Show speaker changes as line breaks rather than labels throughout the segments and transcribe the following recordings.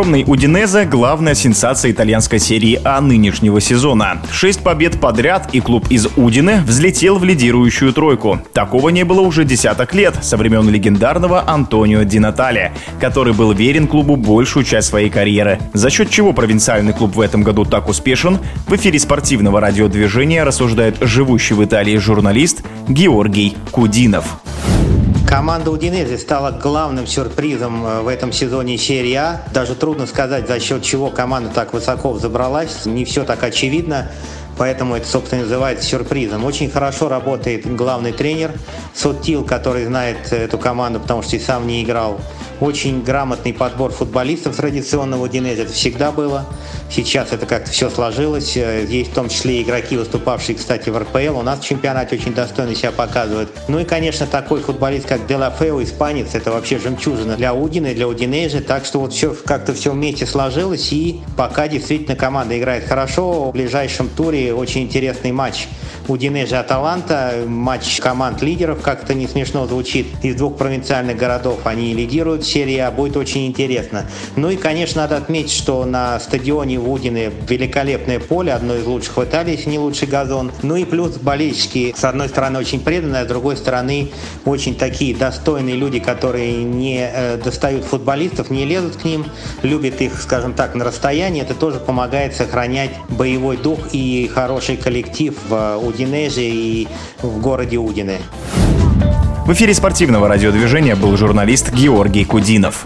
Скромный Удинезе – главная сенсация итальянской серии А нынешнего сезона. Шесть побед подряд, и клуб из Удины взлетел в лидирующую тройку. Такого не было уже десяток лет, со времен легендарного Антонио Ди Натали, который был верен клубу большую часть своей карьеры. За счет чего провинциальный клуб в этом году так успешен, в эфире спортивного радиодвижения рассуждает живущий в Италии журналист Георгий Кудинов.
Команда Удинези стала главным сюрпризом э, в этом сезоне серии А. Даже трудно сказать, за счет чего команда так высоко взобралась. Не все так очевидно. Поэтому это, собственно, называется сюрпризом. Очень хорошо работает главный тренер Соттил, который знает эту команду, потому что и сам не играл. Очень грамотный подбор футболистов традиционного Удинези. Это всегда было. Сейчас это как-то все сложилось. Э, есть в том числе игроки, выступавшие, кстати, в РПЛ. У нас в чемпионате очень достойно себя показывают. Ну и, конечно, такой футболист, как Делафео, испанец, это вообще жемчужина для Удины, для Удинейжи. Так что вот все как-то все вместе сложилось. И пока действительно команда играет хорошо. В ближайшем туре очень интересный матч Удинеже Аталанта, матч команд лидеров, как-то не смешно звучит, из двух провинциальных городов. Они лидируют в серии А, будет очень интересно. Ну и, конечно, надо отметить, что на стадионе Вудины великолепное поле, одно из лучших в Италии, если не лучший газон. Ну и плюс болельщики, с одной стороны, очень преданные, а с другой стороны, очень такие достойные люди, которые не э, достают футболистов, не лезут к ним, любят их, скажем так, на расстоянии. Это тоже помогает сохранять боевой дух и хороший коллектив в Удине Удинеже и в городе Удине.
В эфире спортивного радиодвижения был журналист Георгий Кудинов.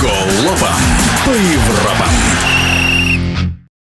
Голова по Европам.